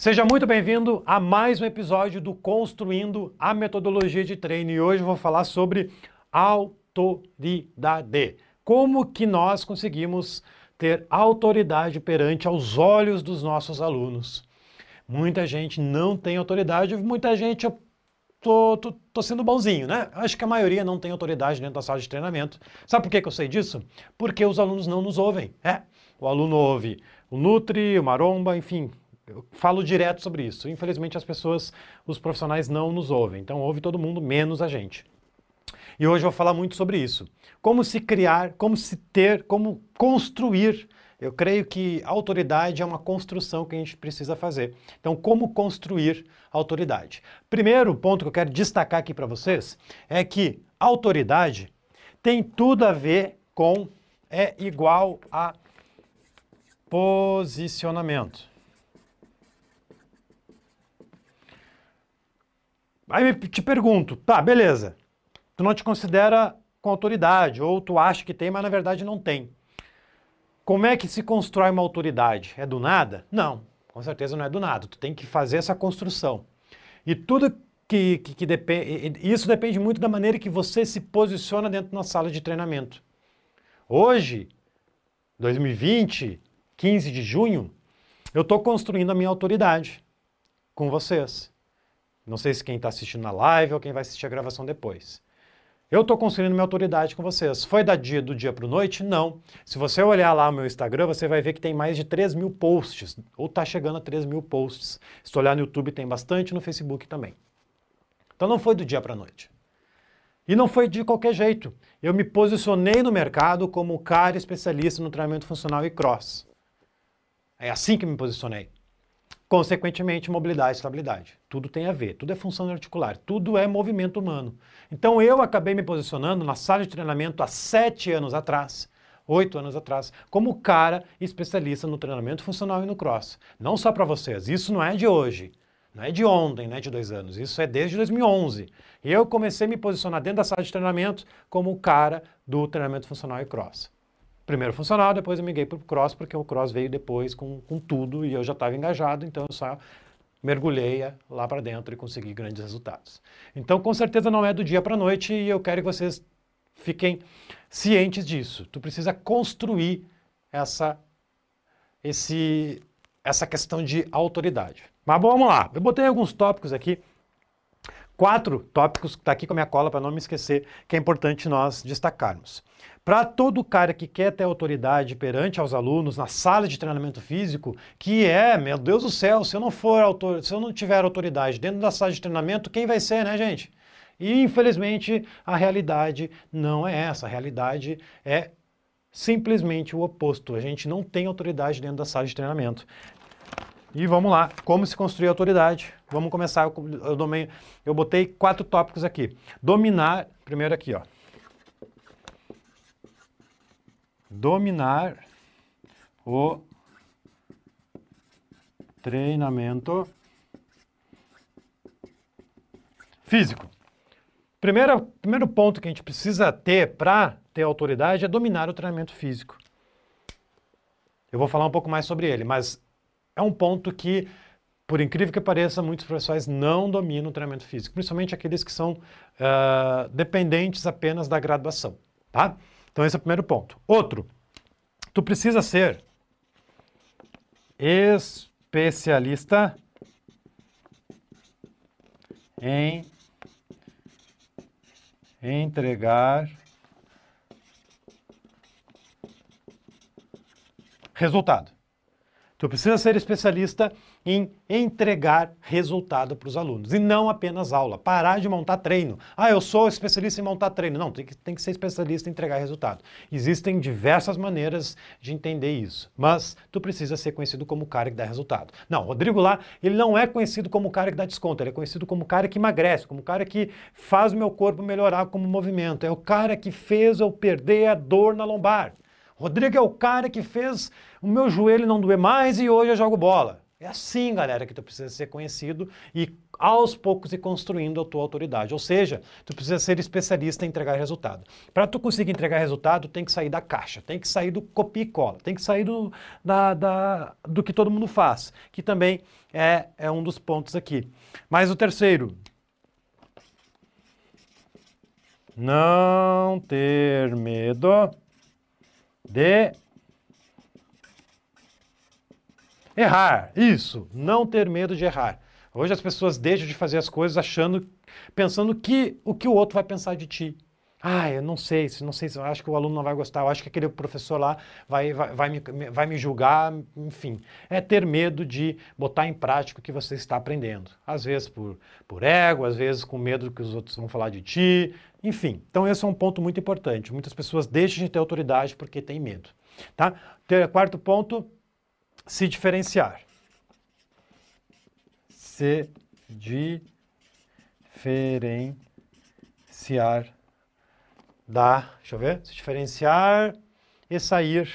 Seja muito bem-vindo a mais um episódio do Construindo a Metodologia de Treino e hoje eu vou falar sobre autoridade. Como que nós conseguimos ter autoridade perante aos olhos dos nossos alunos? Muita gente não tem autoridade, muita gente eu tô, tô, tô, sendo bonzinho, né? Acho que a maioria não tem autoridade dentro da sala de treinamento. Sabe por que, que eu sei disso? Porque os alunos não nos ouvem. É, o aluno ouve o Nutri, o Maromba, enfim, eu falo direto sobre isso. Infelizmente as pessoas, os profissionais não nos ouvem. Então ouve todo mundo, menos a gente. E hoje eu vou falar muito sobre isso. Como se criar, como se ter, como construir. Eu creio que autoridade é uma construção que a gente precisa fazer. Então, como construir autoridade? Primeiro ponto que eu quero destacar aqui para vocês é que autoridade tem tudo a ver com é igual a posicionamento. Aí te pergunto, tá, beleza. Tu não te considera com autoridade, ou tu acha que tem, mas na verdade não tem. Como é que se constrói uma autoridade? É do nada? Não, com certeza não é do nada. Tu tem que fazer essa construção. E tudo que, que, que depende. Isso depende muito da maneira que você se posiciona dentro da sala de treinamento. Hoje, 2020, 15 de junho, eu estou construindo a minha autoridade com vocês. Não sei se quem está assistindo na live ou quem vai assistir a gravação depois. Eu estou construindo minha autoridade com vocês. Foi da dia, do dia para noite? Não. Se você olhar lá o meu Instagram, você vai ver que tem mais de 3 mil posts, ou está chegando a 3 mil posts. Se olhar no YouTube, tem bastante, no Facebook também. Então não foi do dia para noite. E não foi de qualquer jeito. Eu me posicionei no mercado como cara especialista no treinamento funcional e cross. É assim que me posicionei. Consequentemente, mobilidade e estabilidade. Tudo tem a ver, tudo é função articular, tudo é movimento humano. Então eu acabei me posicionando na sala de treinamento há sete anos atrás, oito anos atrás, como cara especialista no treinamento funcional e no cross. Não só para vocês, isso não é de hoje, não é de ontem, não é de dois anos, isso é desde 2011. E eu comecei a me posicionar dentro da sala de treinamento como cara do treinamento funcional e cross. Primeiro funcional, depois eu migrei para o cross, porque o cross veio depois com, com tudo e eu já estava engajado, então eu só mergulhei lá para dentro e consegui grandes resultados. Então, com certeza não é do dia para a noite e eu quero que vocês fiquem cientes disso. Tu precisa construir essa, esse, essa questão de autoridade. Mas vamos lá, eu botei alguns tópicos aqui, quatro tópicos que está aqui com a minha cola para não me esquecer, que é importante nós destacarmos. Para todo cara que quer ter autoridade perante aos alunos na sala de treinamento físico, que é, meu Deus do céu, se eu não for autor, se eu não tiver autoridade dentro da sala de treinamento, quem vai ser, né, gente? E infelizmente a realidade não é essa. A realidade é simplesmente o oposto. A gente não tem autoridade dentro da sala de treinamento. E vamos lá, como se construir autoridade? Vamos começar. Eu, domei, eu botei quatro tópicos aqui. Dominar, primeiro aqui, ó. dominar o treinamento físico. Primeiro, primeiro ponto que a gente precisa ter para ter autoridade é dominar o treinamento físico. Eu vou falar um pouco mais sobre ele, mas é um ponto que, por incrível que pareça, muitos professores não dominam o treinamento físico, principalmente aqueles que são uh, dependentes apenas da graduação, tá? Então esse é o primeiro ponto. Outro, tu precisa ser especialista em entregar resultado. Tu precisa ser especialista em entregar resultado para os alunos e não apenas aula. Parar de montar treino. Ah, eu sou especialista em montar treino. Não, tem que, tem que ser especialista em entregar resultado. Existem diversas maneiras de entender isso, mas tu precisa ser conhecido como o cara que dá resultado. Não, Rodrigo lá, ele não é conhecido como o cara que dá desconto, ele é conhecido como o cara que emagrece, como o cara que faz o meu corpo melhorar como movimento. É o cara que fez eu perder a dor na lombar. Rodrigo é o cara que fez o meu joelho não doer mais e hoje eu jogo bola. É assim, galera, que tu precisa ser conhecido e aos poucos ir construindo a tua autoridade. Ou seja, tu precisa ser especialista em entregar resultado. Para tu conseguir entregar resultado, tem que sair da caixa, tem que sair do copia e cola, tem que sair do, da, da, do que todo mundo faz, que também é, é um dos pontos aqui. Mas o terceiro, não ter medo de Errar, isso, não ter medo de errar. Hoje as pessoas deixam de fazer as coisas achando, pensando que o que o outro vai pensar de ti. Ah, eu não sei, não sei, eu acho que o aluno não vai gostar, eu acho que aquele professor lá vai, vai, vai, me, vai me julgar, enfim. É ter medo de botar em prática o que você está aprendendo. Às vezes por, por ego, às vezes com medo que os outros vão falar de ti, enfim. Então esse é um ponto muito importante. Muitas pessoas deixam de ter autoridade porque têm medo. Tá? Quarto ponto, se diferenciar. Se diferenciar da, deixa eu ver, se diferenciar e sair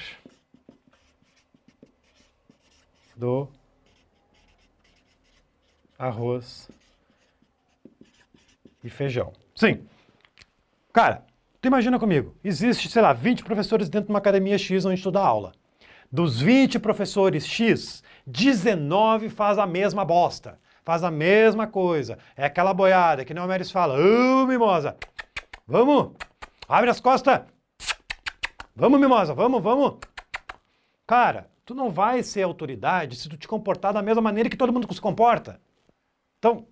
do arroz e feijão. Sim. Cara, tu imagina comigo, existe, sei lá, 20 professores dentro de uma academia X onde tu dá aula. Dos 20 professores X, 19 faz a mesma bosta, faz a mesma coisa. É aquela boiada que nem o Meres fala, ô mimosa, vamos, abre as costas, vamos mimosa, vamos, vamos. Cara, tu não vai ser autoridade se tu te comportar da mesma maneira que todo mundo se comporta. Então,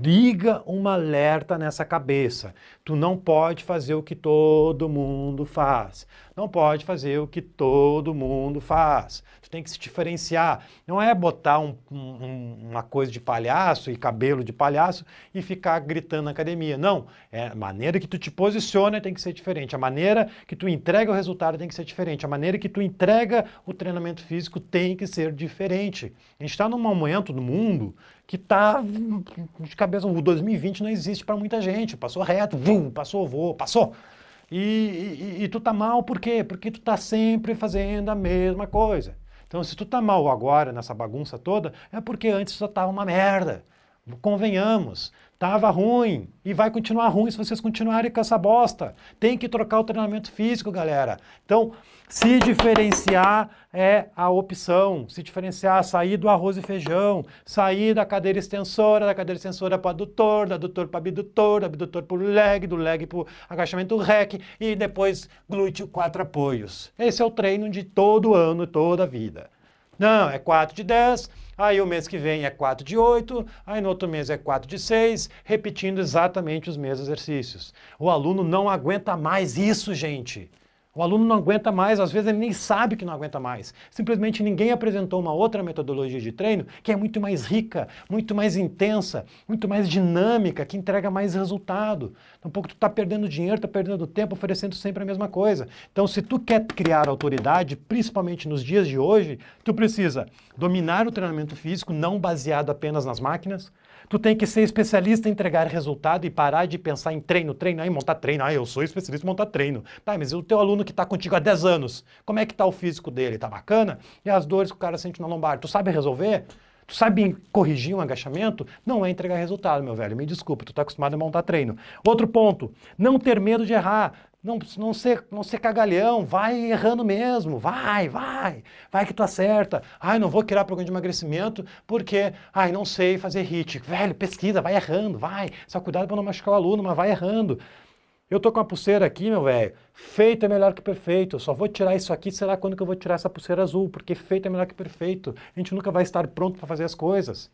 Liga uma alerta nessa cabeça. Tu não pode fazer o que todo mundo faz. Não pode fazer o que todo mundo faz. Tu tem que se diferenciar. Não é botar um, um, uma coisa de palhaço e cabelo de palhaço e ficar gritando na academia. Não. É a maneira que tu te posiciona tem que ser diferente. A maneira que tu entrega o resultado tem que ser diferente. A maneira que tu entrega o treinamento físico tem que ser diferente. A gente está num momento no mundo que está de cabeça. O 2020 não existe para muita gente. Passou reto, vum, passou, voou, passou. E, e, e, tu tá mal por quê? Porque tu tá sempre fazendo a mesma coisa. Então, se tu tá mal agora nessa bagunça toda, é porque antes só tava uma merda. Convenhamos, tava ruim e vai continuar ruim se vocês continuarem com essa bosta. Tem que trocar o treinamento físico, galera. Então, se diferenciar é a opção. Se diferenciar, sair do arroz e feijão, sair da cadeira extensora, da cadeira extensora para adutor, da adutor para abdutor, da abdutor para o leg, do leg para o agachamento rec e depois glúteo quatro apoios. Esse é o treino de todo ano, toda a vida. Não, é 4 de 10, aí o mês que vem é 4 de 8, aí no outro mês é 4 de 6, repetindo exatamente os mesmos exercícios. O aluno não aguenta mais isso, gente. O aluno não aguenta mais, às vezes ele nem sabe que não aguenta mais. Simplesmente ninguém apresentou uma outra metodologia de treino que é muito mais rica, muito mais intensa, muito mais dinâmica, que entrega mais resultado. Então, um pouco tu está perdendo dinheiro, está perdendo tempo, oferecendo sempre a mesma coisa. Então, se tu quer criar autoridade, principalmente nos dias de hoje, tu precisa dominar o treinamento físico, não baseado apenas nas máquinas, Tu tem que ser especialista em entregar resultado e parar de pensar em treino, treino, aí montar treino. Ah, eu sou especialista em montar treino. Tá, mas o teu aluno que está contigo há 10 anos, como é que está o físico dele? Tá bacana? E as dores que o cara sente na lombar, tu sabe resolver? Tu sabe corrigir um agachamento? Não é entregar resultado, meu velho. Me desculpa, tu está acostumado a montar treino. Outro ponto, não ter medo de errar. Não, não, ser, não ser cagalhão, vai errando mesmo, vai, vai, vai que tu acerta. Ai, não vou criar programa de emagrecimento porque, ai, não sei fazer HIIT. Velho, pesquisa, vai errando, vai. Só cuidado para não machucar o aluno, mas vai errando. Eu tô com uma pulseira aqui, meu velho. Feito é melhor que perfeito. Eu só vou tirar isso aqui, sei lá quando que eu vou tirar essa pulseira azul, porque feito é melhor que perfeito. A gente nunca vai estar pronto para fazer as coisas.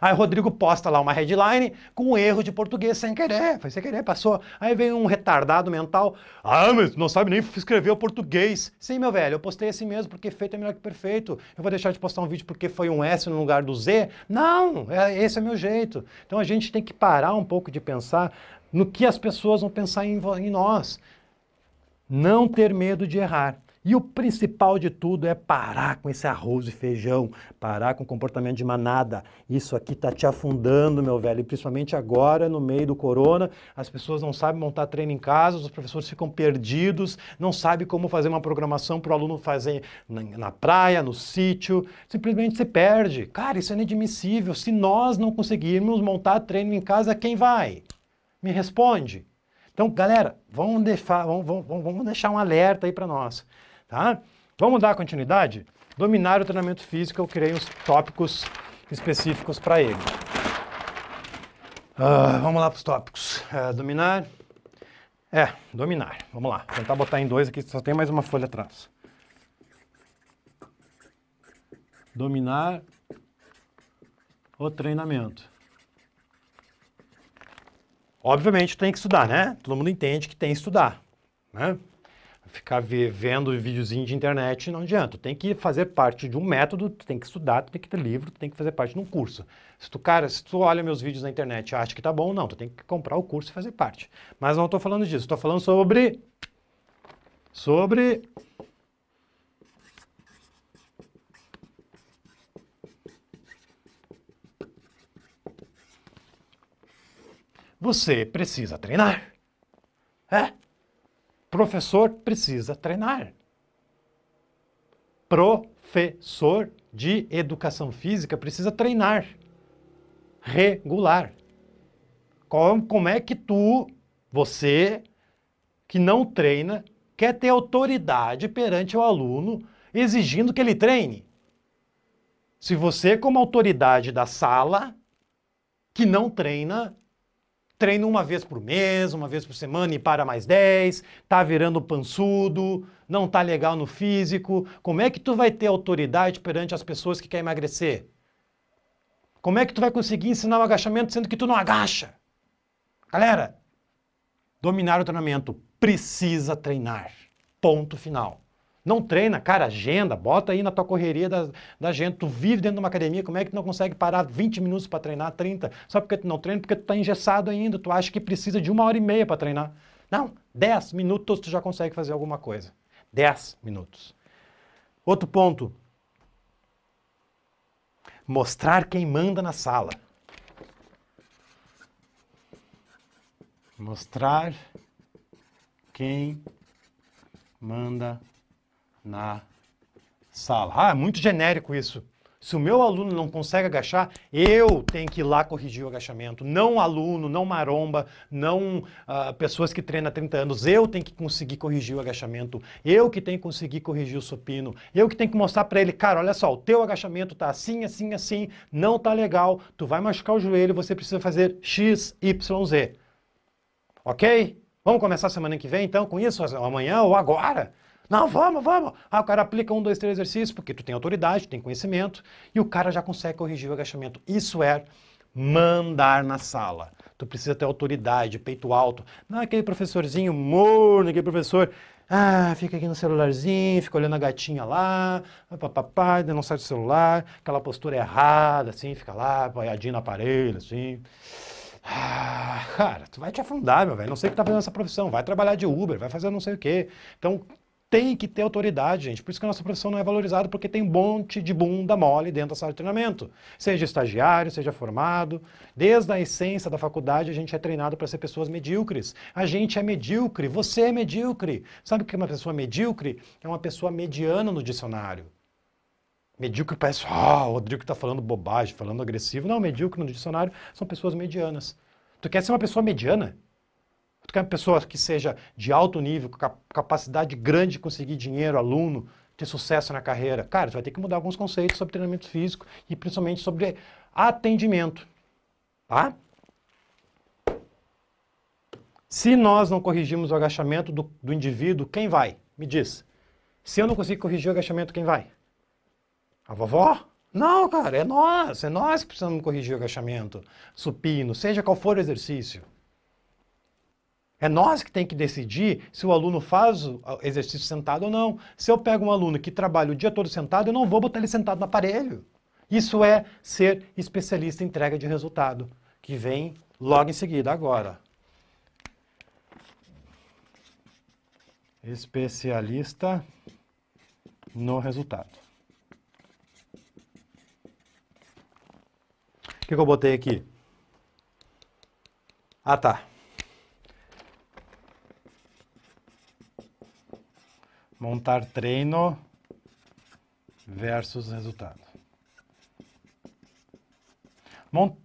Aí o Rodrigo posta lá uma headline com um erro de português sem querer, foi sem querer, passou. Aí vem um retardado mental, ah, mas não sabe nem escrever o português. Sim, meu velho, eu postei assim mesmo porque feito é melhor que perfeito. Eu vou deixar de postar um vídeo porque foi um S no lugar do Z? Não, é, esse é meu jeito. Então a gente tem que parar um pouco de pensar no que as pessoas vão pensar em, em nós. Não ter medo de errar. E o principal de tudo é parar com esse arroz e feijão, parar com o comportamento de manada. Isso aqui está te afundando, meu velho. E principalmente agora, no meio do corona, as pessoas não sabem montar treino em casa, os professores ficam perdidos, não sabem como fazer uma programação para o aluno fazer na, na praia, no sítio. Simplesmente se perde. Cara, isso é inadmissível. Se nós não conseguirmos montar treino em casa, quem vai? Me responde. Então, galera, vamos deixar, vamos, vamos, vamos deixar um alerta aí para nós. Tá? Vamos dar continuidade? Dominar o treinamento físico, eu criei uns tópicos específicos para ele. Uh, vamos lá para os tópicos. Uh, dominar. É, dominar. Vamos lá. Tentar botar em dois aqui, só tem mais uma folha atrás. Dominar o treinamento. Obviamente tem que estudar, né? Todo mundo entende que tem que estudar, né? Ficar vendo videozinho de internet não adianta. tem que fazer parte de um método, tem que estudar, tu tem que ter livro, tem que fazer parte de um curso. Se tu, cara, se tu olha meus vídeos na internet e acha que tá bom, não, tu tem que comprar o curso e fazer parte. Mas não estou falando disso, estou falando sobre sobre Você precisa treinar. É. Professor precisa treinar. Professor de educação física precisa treinar. Regular. Como, como é que tu, você, que não treina, quer ter autoridade perante o aluno exigindo que ele treine? Se você, como autoridade da sala, que não treina, treina uma vez por mês, uma vez por semana e para mais 10, tá virando pançudo, não tá legal no físico. Como é que tu vai ter autoridade perante as pessoas que querem emagrecer? Como é que tu vai conseguir ensinar o agachamento sendo que tu não agacha? Galera, dominar o treinamento precisa treinar. Ponto final. Não treina, cara, agenda, bota aí na tua correria da, da gente. Tu vive dentro de uma academia, como é que tu não consegue parar 20 minutos para treinar, 30? Só porque tu não treina, porque tu tá engessado ainda, tu acha que precisa de uma hora e meia para treinar. Não, 10 minutos tu já consegue fazer alguma coisa. 10 minutos. Outro ponto. Mostrar quem manda na sala. Mostrar quem manda na sala. Ah, é muito genérico isso. Se o meu aluno não consegue agachar, eu tenho que ir lá corrigir o agachamento. Não aluno, não maromba, não uh, pessoas que treinam há 30 anos. Eu tenho que conseguir corrigir o agachamento. Eu que tenho que conseguir corrigir o supino. Eu que tenho que mostrar para ele, cara, olha só, o teu agachamento tá assim, assim, assim, não tá legal. Tu vai machucar o joelho, você precisa fazer X, Y, Z. Ok? Vamos começar semana que vem, então, com isso, amanhã ou agora? Não, vamos, vamos. Ah, o cara aplica um, dois, três exercícios, porque tu tem autoridade, tu tem conhecimento, e o cara já consegue corrigir o agachamento. Isso é mandar na sala. Tu precisa ter autoridade, peito alto. Não é aquele professorzinho morno, aquele professor, ah, fica aqui no celularzinho, fica olhando a gatinha lá, papapá, não sai do celular, aquela postura errada, assim, fica lá, apoiadinho no aparelho, assim. Ah, cara, tu vai te afundar, meu velho. Não sei o que tá fazendo essa profissão. Vai trabalhar de Uber, vai fazer não sei o quê. Então, tem que ter autoridade, gente. Por isso que a nossa profissão não é valorizada, porque tem um monte de bunda mole dentro da sala de treinamento. Seja estagiário, seja formado. Desde a essência da faculdade, a gente é treinado para ser pessoas medíocres. A gente é medíocre, você é medíocre. Sabe o que é uma pessoa medíocre? É uma pessoa mediana no dicionário. Medíocre parece, ah, o Rodrigo está falando bobagem, falando agressivo. Não, medíocre no dicionário são pessoas medianas. Tu quer ser uma pessoa mediana? Tu quer uma pessoa que seja de alto nível, com capacidade grande de conseguir dinheiro, aluno, ter sucesso na carreira. Cara, tu vai ter que mudar alguns conceitos sobre treinamento físico e principalmente sobre atendimento. Tá? Se nós não corrigirmos o agachamento do, do indivíduo, quem vai? Me diz. Se eu não conseguir corrigir o agachamento, quem vai? A vovó? Não, cara, é nós. É nós que precisamos corrigir o agachamento, supino, seja qual for o exercício. É nós que tem que decidir se o aluno faz o exercício sentado ou não. Se eu pego um aluno que trabalha o dia todo sentado, eu não vou botar ele sentado no aparelho. Isso é ser especialista em entrega de resultado, que vem logo em seguida agora. Especialista no resultado. O que, que eu botei aqui? Ah, tá. Montar treino versus resultado. Mont...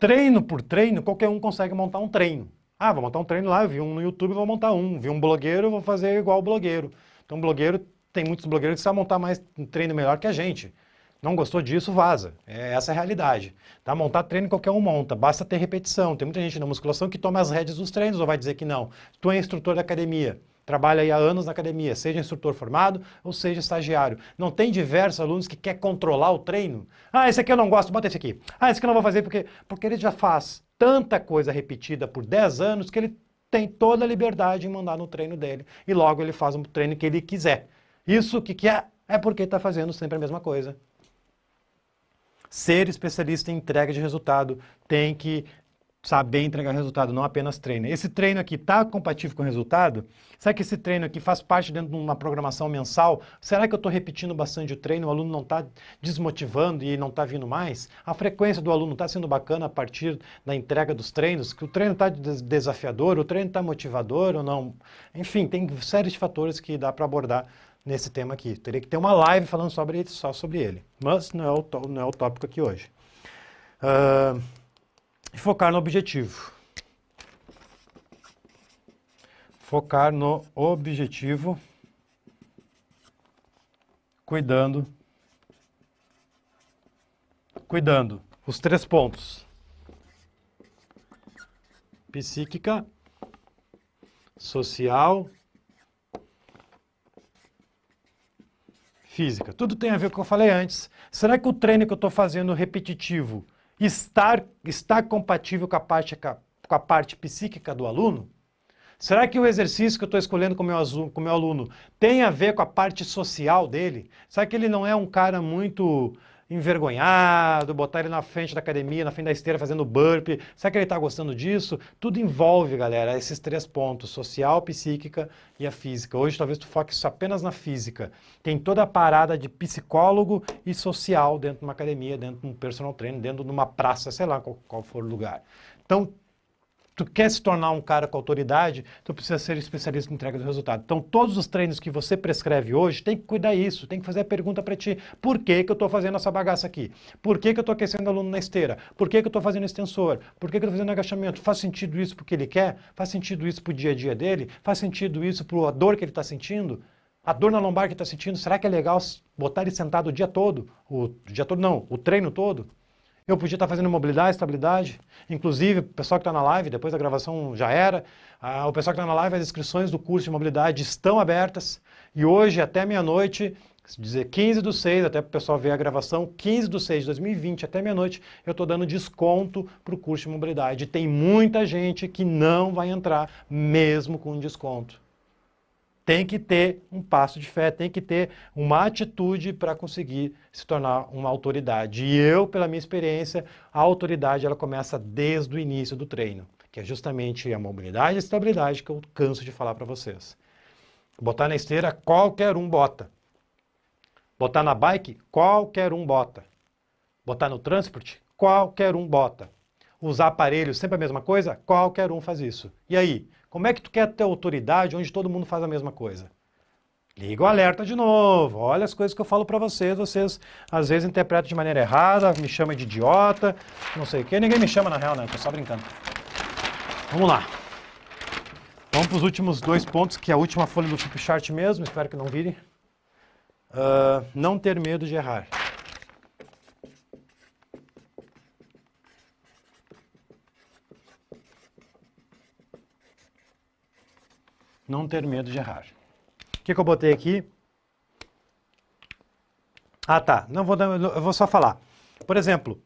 Treino por treino, qualquer um consegue montar um treino. Ah, vou montar um treino lá, vi um no YouTube, vou montar um. Vi um blogueiro, vou fazer igual o blogueiro. Então, blogueiro, tem muitos blogueiros que sabem montar mais um treino melhor que a gente. Não gostou disso, vaza. É essa a realidade. Tá? Montar treino qualquer um monta, basta ter repetição. Tem muita gente na musculação que toma as rédeas dos treinos ou vai dizer que não. Tu é instrutor da academia, trabalha aí há anos na academia, seja instrutor formado ou seja estagiário. Não tem diversos alunos que quer controlar o treino? Ah, esse aqui eu não gosto, bota esse aqui. Ah, esse aqui eu não vou fazer porque, porque ele já faz tanta coisa repetida por 10 anos que ele tem toda a liberdade em mandar no treino dele. E logo ele faz o treino que ele quiser. Isso que, que é? É porque está fazendo sempre a mesma coisa. Ser especialista em entrega de resultado tem que saber entregar resultado, não apenas treino. Esse treino aqui está compatível com o resultado? Será que esse treino aqui faz parte dentro de uma programação mensal? Será que eu estou repetindo bastante o treino, o aluno não está desmotivando e não está vindo mais? A frequência do aluno está sendo bacana a partir da entrega dos treinos? Que o treino está desafiador, o treino está motivador ou não? Enfim, tem séries de fatores que dá para abordar nesse tema aqui. Teria que ter uma live falando sobre ele, só sobre ele. Mas não é o, não é o tópico aqui hoje. Uh, focar no objetivo. Focar no objetivo, cuidando, cuidando. Os três pontos. Psíquica, social, física. Tudo tem a ver com o que eu falei antes. Será que o treino que eu estou fazendo repetitivo está, está compatível com a, parte, com a parte psíquica do aluno? Será que o exercício que eu estou escolhendo com o meu, com meu aluno tem a ver com a parte social dele? Será que ele não é um cara muito envergonhado, botar ele na frente da academia, na frente da esteira fazendo burpee. Será que ele está gostando disso? Tudo envolve, galera, esses três pontos, social, psíquica e a física. Hoje talvez tu foque apenas na física. Tem toda a parada de psicólogo e social dentro de uma academia, dentro de um personal trainer, dentro de uma praça, sei lá qual, qual for o lugar. Então, tu quer se tornar um cara com autoridade, tu precisa ser especialista em entrega do resultado. Então, todos os treinos que você prescreve hoje, tem que cuidar isso, tem que fazer a pergunta para ti, por que, que eu estou fazendo essa bagaça aqui? Por que, que eu estou aquecendo aluno na esteira? Por que, que eu estou fazendo extensor? Por que, que eu estou fazendo agachamento? Faz sentido isso porque ele quer? Faz sentido isso para o dia a dia dele? Faz sentido isso para a dor que ele está sentindo? A dor na lombar que está sentindo, será que é legal botar ele sentado o dia todo? O dia todo não, o treino todo? Eu podia estar fazendo mobilidade, estabilidade. Inclusive, o pessoal que está na live, depois da gravação já era. Ah, o pessoal que está na live, as inscrições do curso de mobilidade estão abertas. E hoje, até meia-noite, dizer 15 do 6, até para o pessoal ver a gravação, 15 do 6 de 2020 até meia-noite, eu estou dando desconto para o curso de mobilidade. Tem muita gente que não vai entrar, mesmo com desconto tem que ter um passo de fé, tem que ter uma atitude para conseguir se tornar uma autoridade. E eu, pela minha experiência, a autoridade ela começa desde o início do treino, que é justamente a mobilidade e a estabilidade que eu canso de falar para vocês. Botar na esteira, qualquer um bota. Botar na bike, qualquer um bota. Botar no transporte, qualquer um bota. Usar aparelho, sempre a mesma coisa? Qualquer um faz isso. E aí? Como é que tu quer ter autoridade onde todo mundo faz a mesma coisa? Liga o alerta de novo. Olha as coisas que eu falo para vocês. Vocês às vezes interpretam de maneira errada, me chamam de idiota, não sei o quê. Ninguém me chama na real, né? Tô só brincando. Vamos lá. Vamos para os últimos dois pontos, que é a última folha do flipchart mesmo. Espero que não vire. Uh, não ter medo de errar. Não ter medo de errar. O que, que eu botei aqui? Ah, tá. Não vou dar, eu vou só falar. Por exemplo,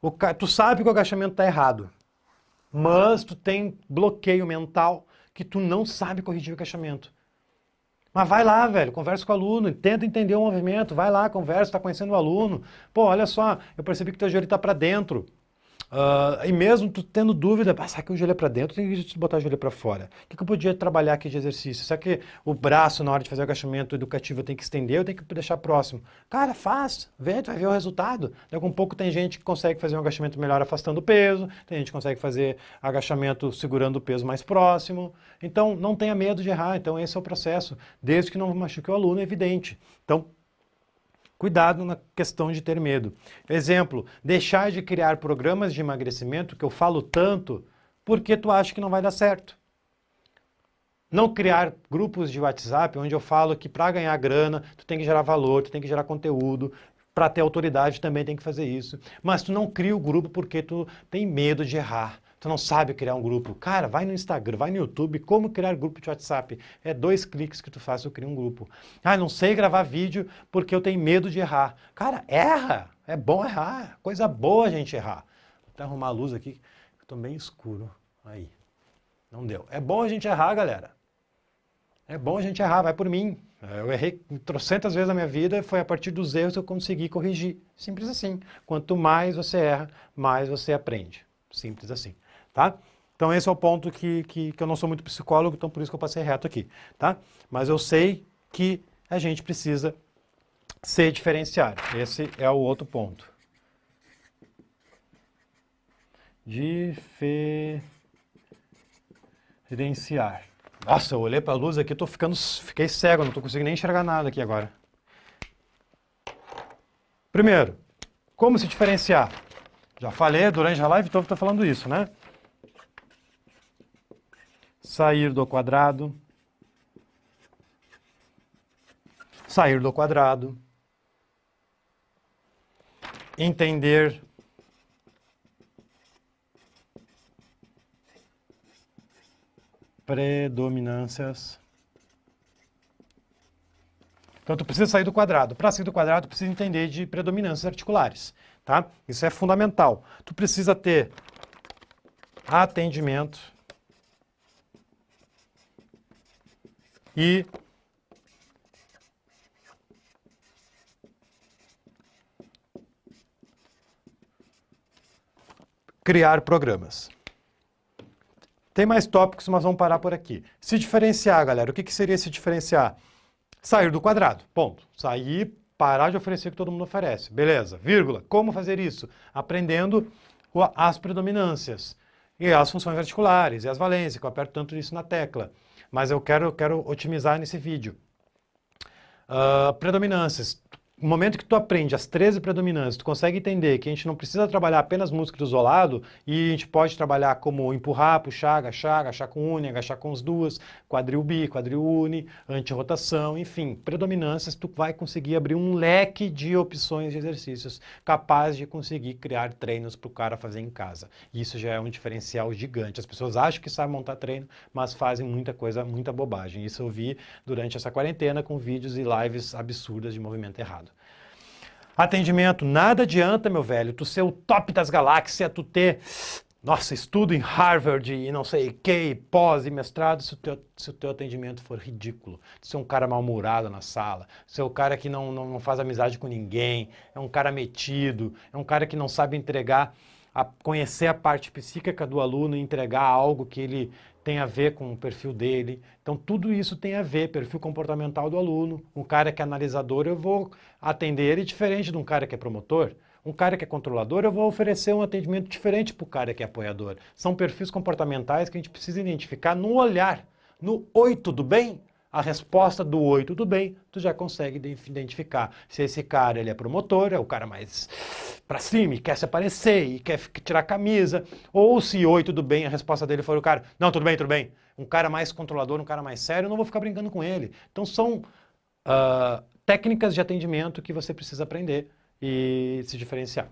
o, tu sabe que o agachamento está errado, mas tu tem bloqueio mental que tu não sabe corrigir o agachamento. Mas vai lá, velho, conversa com o aluno, tenta entender o movimento, vai lá, conversa, está conhecendo o aluno. Pô, olha só, eu percebi que teu joelho está para dentro. Uh, e mesmo tu tendo dúvida, ah, será que o joelho é para dentro tem que botar o joelho para fora? O que, que eu podia trabalhar aqui de exercício? Será que o braço, na hora de fazer o agachamento educativo, tem que estender ou tem que deixar próximo? Cara, faz, vê, tu vai ver o resultado. Daqui a um pouco tem gente que consegue fazer um agachamento melhor afastando o peso, tem gente que consegue fazer agachamento segurando o peso mais próximo. Então, não tenha medo de errar. Então, esse é o processo, desde que não machuque o aluno, é evidente. Então, Cuidado na questão de ter medo. Exemplo, deixar de criar programas de emagrecimento, que eu falo tanto, porque tu acha que não vai dar certo. Não criar grupos de WhatsApp onde eu falo que para ganhar grana, tu tem que gerar valor, tu tem que gerar conteúdo, para ter autoridade também tem que fazer isso. Mas tu não cria o grupo porque tu tem medo de errar. Tu não sabe criar um grupo. Cara, vai no Instagram, vai no YouTube, como criar grupo de WhatsApp. É dois cliques que tu faz, eu crio um grupo. Ah, não sei gravar vídeo porque eu tenho medo de errar. Cara, erra. É bom errar. Coisa boa a gente errar. Vou até arrumar a luz aqui, eu tô bem escuro. Aí. Não deu. É bom a gente errar, galera. É bom a gente errar, vai por mim. Eu errei trocentas vezes na minha vida e foi a partir dos erros que eu consegui corrigir. Simples assim. Quanto mais você erra, mais você aprende. Simples assim tá? Então esse é o ponto que, que, que eu não sou muito psicólogo, então por isso que eu passei reto aqui, tá? Mas eu sei que a gente precisa se diferenciar. Esse é o outro ponto. Diferenciar. Nossa, eu olhei para a luz aqui, tô ficando, fiquei cego, não estou conseguindo nem enxergar nada aqui agora. Primeiro, como se diferenciar? Já falei durante a live, estou falando isso, né? Sair do quadrado, sair do quadrado, entender predominâncias. Então, tu precisa sair do quadrado. Para sair do quadrado, tu precisa entender de predominâncias articulares, tá? Isso é fundamental. Tu precisa ter atendimento e criar programas. Tem mais tópicos, mas vamos parar por aqui. Se diferenciar, galera, o que, que seria se diferenciar? Sair do quadrado, ponto. Sair, parar de oferecer o que todo mundo oferece. Beleza, vírgula. Como fazer isso? Aprendendo as predominâncias e as funções articulares e as valências, que eu aperto tanto isso na tecla mas eu quero, quero otimizar nesse vídeo. Uh, predominâncias no momento que tu aprende as 13 predominâncias, tu consegue entender que a gente não precisa trabalhar apenas músculo isolado e a gente pode trabalhar como empurrar, puxar, agachar, agachar com une, agachar com as duas, quadril bi, quadril uni, anti-rotação, enfim, predominâncias, tu vai conseguir abrir um leque de opções de exercícios capaz de conseguir criar treinos para o cara fazer em casa. Isso já é um diferencial gigante. As pessoas acham que sabem montar treino, mas fazem muita coisa, muita bobagem. Isso eu vi durante essa quarentena com vídeos e lives absurdas de movimento errado. Atendimento, nada adianta, meu velho, tu ser o top das galáxias, tu ter, nossa, estudo em Harvard e não sei que, pós e mestrado, se o, teu, se o teu atendimento for ridículo. Ser um cara mal-humorado na sala, ser o cara que não, não, não faz amizade com ninguém, é um cara metido, é um cara que não sabe entregar, a, conhecer a parte psíquica do aluno e entregar algo que ele tem a ver com o perfil dele. Então, tudo isso tem a ver, perfil comportamental do aluno. Um cara que é analisador, eu vou atender ele diferente de um cara que é promotor. Um cara que é controlador, eu vou oferecer um atendimento diferente para o cara que é apoiador. São perfis comportamentais que a gente precisa identificar no olhar. No oi, tudo bem? A resposta do oi, tudo bem, tu já consegue identificar se esse cara ele é promotor, é o cara mais para cima e quer se aparecer e quer tirar a camisa, ou se oi, tudo bem, a resposta dele for o cara, não, tudo bem, tudo bem. Um cara mais controlador, um cara mais sério, eu não vou ficar brincando com ele. Então são uh, técnicas de atendimento que você precisa aprender e se diferenciar.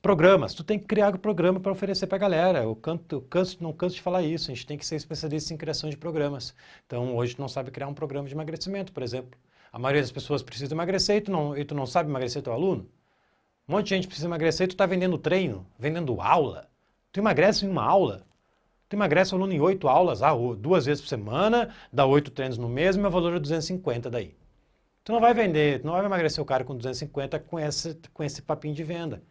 Programas, tu tem que criar um programa para oferecer para a galera. Eu, canto, canso, não canso de falar isso, a gente tem que ser especialista em criação de programas. Então, hoje tu não sabe criar um programa de emagrecimento, por exemplo. A maioria das pessoas precisa emagrecer e tu não, e tu não sabe emagrecer teu aluno. Um monte de gente precisa emagrecer e tu está vendendo treino, vendendo aula. Tu emagrece em uma aula. Tu emagrece o aluno em oito aulas, ah, duas vezes por semana, dá oito treinos no mês, meu valor é 250 daí. Tu não vai vender, tu não vai emagrecer o cara com 250 com esse, com esse papinho de venda.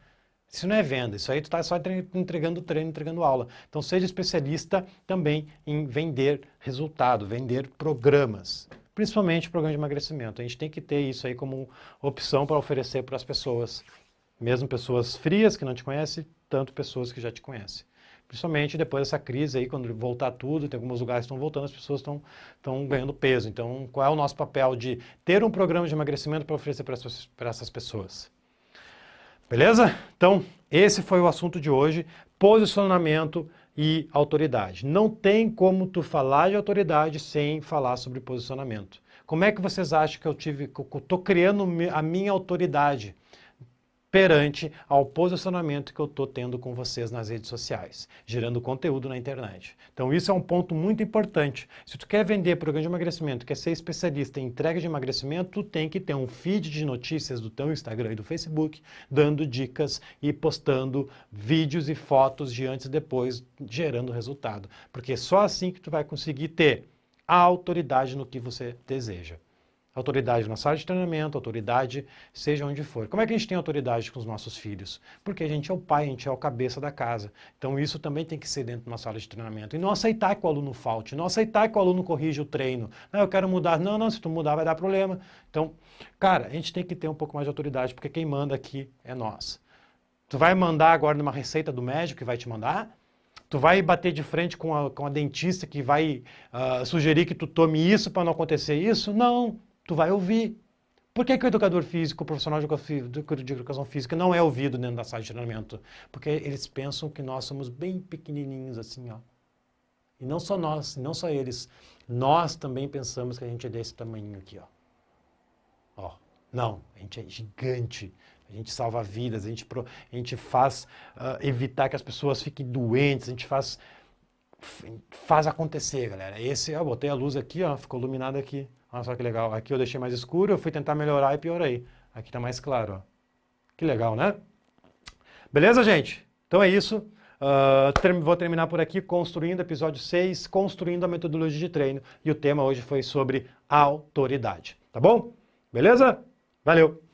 Isso não é venda, isso aí tu está só entregando treino, entregando aula. Então seja especialista também em vender resultado, vender programas, principalmente programa de emagrecimento. A gente tem que ter isso aí como opção para oferecer para as pessoas, mesmo pessoas frias que não te conhecem, tanto pessoas que já te conhecem. Principalmente depois dessa crise aí, quando voltar tudo, tem alguns lugares que estão voltando, as pessoas estão, estão ganhando peso. Então, qual é o nosso papel de ter um programa de emagrecimento para oferecer para essas, para essas pessoas? Beleza? Então, esse foi o assunto de hoje, posicionamento e autoridade. Não tem como tu falar de autoridade sem falar sobre posicionamento. Como é que vocês acham que eu tive, que eu estou criando a minha autoridade? Perante ao posicionamento que eu estou tendo com vocês nas redes sociais, gerando conteúdo na internet. Então isso é um ponto muito importante. Se tu quer vender programa de emagrecimento, quer ser especialista em entrega de emagrecimento, tu tem que ter um feed de notícias do teu Instagram e do Facebook, dando dicas e postando vídeos e fotos de antes e depois, gerando resultado. Porque é só assim que tu vai conseguir ter a autoridade no que você deseja autoridade na sala de treinamento, autoridade seja onde for. Como é que a gente tem autoridade com os nossos filhos? Porque a gente é o pai, a gente é o cabeça da casa. Então isso também tem que ser dentro de uma sala de treinamento. E não aceitar que o aluno falte, não aceitar que o aluno corrija o treino. Não, eu quero mudar. Não, não, se tu mudar vai dar problema. Então, cara, a gente tem que ter um pouco mais de autoridade, porque quem manda aqui é nós. Tu vai mandar agora numa receita do médico que vai te mandar? Tu vai bater de frente com a, com a dentista que vai uh, sugerir que tu tome isso para não acontecer isso? Não tu vai ouvir. Por que, que o educador físico, o profissional de educação física não é ouvido dentro da sala de treinamento? Porque eles pensam que nós somos bem pequenininhos assim, ó. E não só nós, não só eles. Nós também pensamos que a gente é desse tamanho aqui, ó. Ó, não, a gente é gigante. A gente salva vidas, a gente, a gente faz uh, evitar que as pessoas fiquem doentes, a gente faz, faz acontecer, galera. Esse, eu botei a luz aqui, ó, ficou iluminado aqui. Olha só que legal. Aqui eu deixei mais escuro, eu fui tentar melhorar e piorei. Aqui está mais claro. Ó. Que legal, né? Beleza, gente? Então é isso. Uh, vou terminar por aqui construindo episódio 6, construindo a metodologia de treino. E o tema hoje foi sobre autoridade. Tá bom? Beleza? Valeu!